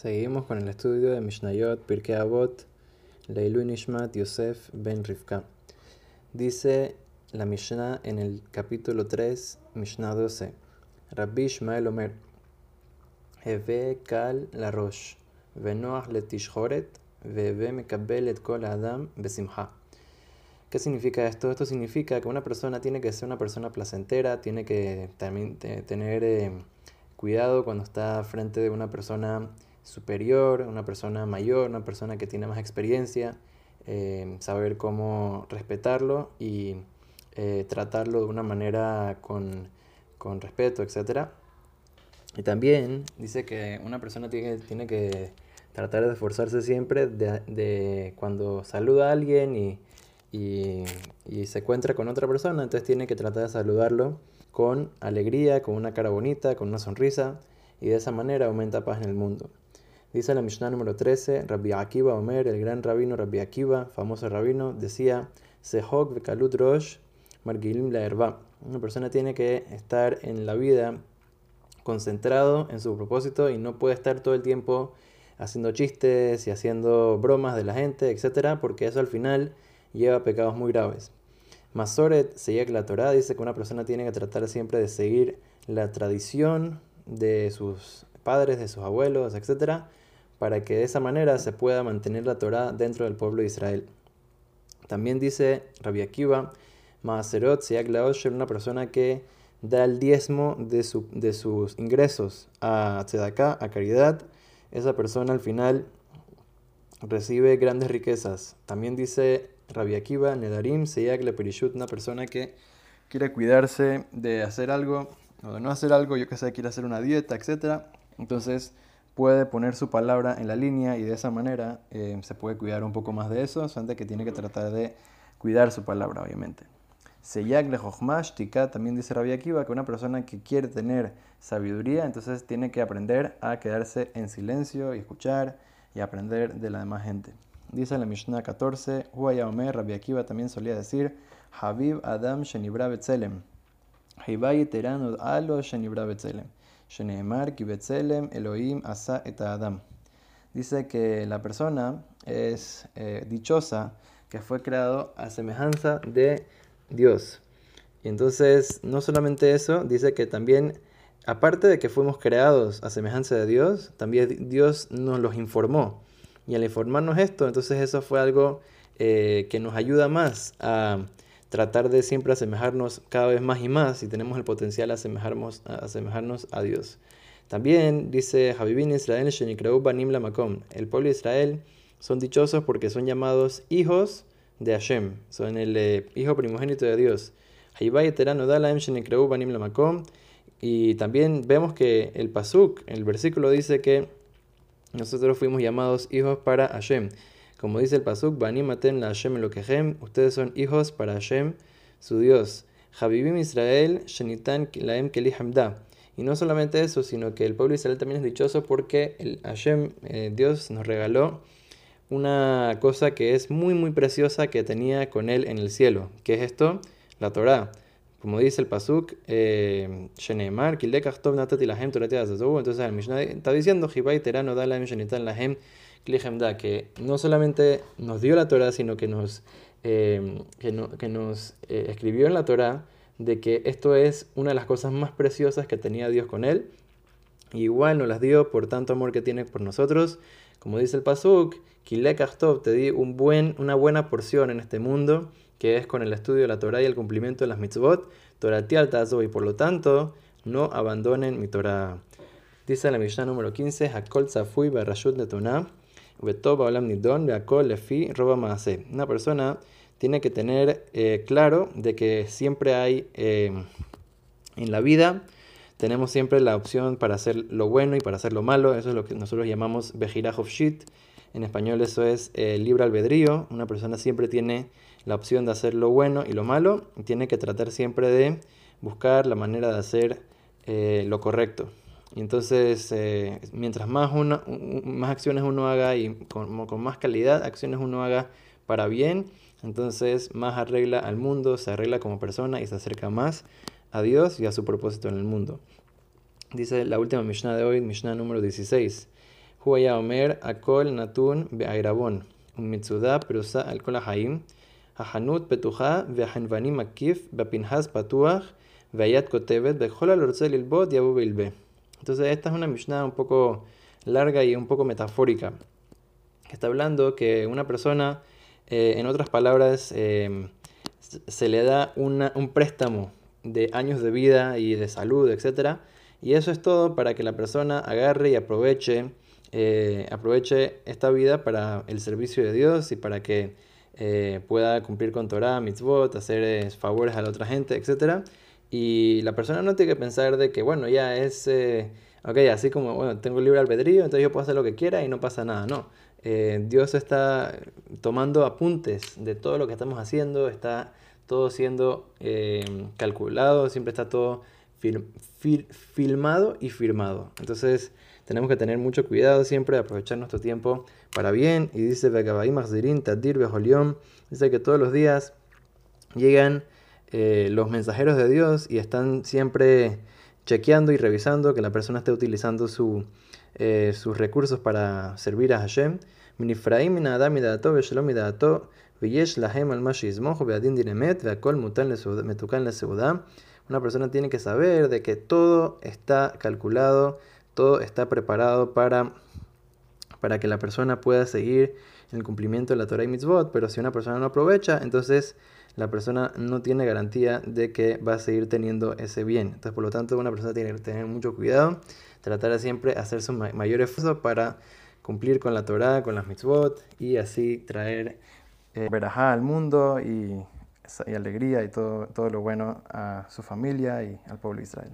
Seguimos con el estudio de Mishnayot, Pirkei Avot, Leilu Nishmat Yosef Ben Rivka. Dice la Mishnah en el capítulo 3, Mishnah 12. Rabbi Shmael Omer, kal la rosh, venoach letishhoret, veve mekabel et kol adam besimha. ¿Qué significa esto? Esto significa que una persona tiene que ser una persona placentera, tiene que también tener eh, cuidado cuando está frente de una persona superior, una persona mayor, una persona que tiene más experiencia, eh, saber cómo respetarlo y eh, tratarlo de una manera con, con, respeto, etc. Y también dice que una persona tiene, tiene que tratar de esforzarse siempre de, de cuando saluda a alguien y, y, y, se encuentra con otra persona, entonces tiene que tratar de saludarlo con alegría, con una cara bonita, con una sonrisa, y de esa manera aumenta paz en el mundo. Dice la Mishnah número 13, Rabbi Akiva Omer, el gran rabino Rabbi Akiva, famoso rabino, decía, Sehok vekalut rosh margilim la herba. Una persona tiene que estar en la vida concentrado en su propósito y no puede estar todo el tiempo haciendo chistes y haciendo bromas de la gente, etc., porque eso al final lleva pecados muy graves. Masoret que la Torah dice que una persona tiene que tratar siempre de seguir la tradición de sus padres, de sus abuelos, etc., para que de esa manera se pueda mantener la Torah dentro del pueblo de Israel. También dice Rabbi Akiva, Maaserot una persona que da el diezmo de, su, de sus ingresos a Tzedaká, a caridad, esa persona al final recibe grandes riquezas. También dice Rabbi Akiva, Nedarim Seyak Perishut, una persona que quiere cuidarse de hacer algo o de no hacer algo, yo que sé, quiere hacer una dieta, etc. Entonces, puede poner su palabra en la línea y de esa manera eh, se puede cuidar un poco más de eso, antes que tiene que tratar de cuidar su palabra, obviamente. Seyak le tika también dice Rabbi Akiva que una persona que quiere tener sabiduría, entonces tiene que aprender a quedarse en silencio y escuchar y aprender de la demás gente. Dice la Mishnah 14, Omer, Rabbi Akiva también solía decir, Habib Adam Shenibra Betzelem. Hibai Terano Alo Shenibra Betzelem. Elohim Asa et Adam. Dice que la persona es eh, dichosa que fue creado a semejanza de Dios. Y entonces, no solamente eso, dice que también, aparte de que fuimos creados a semejanza de Dios, también Dios nos los informó. Y al informarnos esto, entonces eso fue algo eh, que nos ayuda más a tratar de siempre asemejarnos cada vez más y más y tenemos el potencial de asemejarnos, asemejarnos a Dios. También dice Javivin Israel Banim Lamakom, el pueblo de Israel son dichosos porque son llamados hijos de Hashem, son el eh, hijo primogénito de Dios. Banim y también vemos que el pasuk, el versículo dice que nosotros fuimos llamados hijos para Hashem. Como dice el Pasuk, Banimatem la Hashem Elokehem, ustedes son hijos para Hashem, su Dios. Habibim Israel, Shenitan Laem Keli Hamda. Y no solamente eso, sino que el pueblo de Israel también es dichoso porque el Hashem, eh, Dios, nos regaló una cosa que es muy, muy preciosa que tenía con él en el cielo. ¿Qué es esto? La Torah. Como dice el Pasuk, eh, Sheneemar, Kilekach Natati Lahem Entonces el Mishnah está diciendo, Hibai Terano Dalahem Shenitan Lahem que no solamente nos dio la Torah, sino que nos, em, que, nos eh, escribió en la Torah de que esto es una de las cosas más preciosas que tenía Dios con él. igual nos las dio por tanto amor que tiene por nosotros. Como dice el Pasuk, Kilekastov, te di un buen, una buena porción en este mundo, que es con el estudio de la Torah y el cumplimiento de las mitzvot, Torah y por lo tanto, no abandonen mi Torah. Dice la Mishnah número 15, Hakol Zafui Barashut Netunah. Una persona tiene que tener eh, claro de que siempre hay em, en la vida, tenemos siempre la opción para hacer lo bueno y para hacer lo malo. Eso es lo que nosotros llamamos Bejiraj Shit. En español eso es eh, libre albedrío. Una persona siempre tiene la opción de hacer lo bueno y lo malo. Y tiene que tratar siempre de buscar la manera de hacer eh, lo correcto. Y entonces, eh, mientras más, más acciones uno haga y con, con, más calidad acciones uno haga para bien, entonces más arregla al mundo, se arregla como persona y se acerca más a Dios y a su propósito en el mundo. Dice la última Mishnah de hoy, Mishnah número 16. Huaya Omer, Akol, Natun, Beairabon, Mitsuda, Perusa, Alkol Haim, Hahanut, Petuja, Vehanvanim Akif, Bepinhas Patuach, Veayat Kotebet, Bejola Lorzel Ilbot, Yabu Bilbe. Entonces, esta es una Mishnah un poco larga y un poco metafórica, está hablando que una persona, eh, en otras palabras, eh, se le da un préstamo de años de vida y de salud, etc. Y eso es todo para que la persona agarre y aproveche, eh, aproveche esta vida para el servicio de Dios y para que eh, pueda cumplir con Torah, mitzvot, hacer eh, favores a la otra gente, etc. Y la persona no tiene que pensar de que, bueno, ya es, ok, así como, bueno, tengo libre albedrío, entonces yo puedo hacer lo que quiera y no pasa nada, no. Dios está tomando apuntes de todo lo que estamos haciendo, está todo siendo eh, calculado, siempre está todo filmado y firmado. Entonces tenemos que tener mucho cuidado siempre de aprovechar nuestro tiempo para bien. Y dice dice que todos los días llegan eh, los mensajeros de Dios y están siempre chequeando y revisando que la persona esté utilizando su, eh, sus recursos para servir a Hashem. Una persona tiene que saber de que todo está calculado, todo está preparado para, para que la persona pueda seguir el cumplimiento de la Torah y Mitzvot, pero si una persona no aprovecha, entonces la persona no tiene garantía de que va a seguir teniendo ese bien. Entonces, por lo tanto, una persona tiene que tener mucho cuidado, tratar de siempre hacer su mayor esfuerzo para cumplir con la Torah, con las mitzvot y así traer eh, verajá al mundo y, alegría y todo, todo lo bueno a su familia y al pueblo de Israel.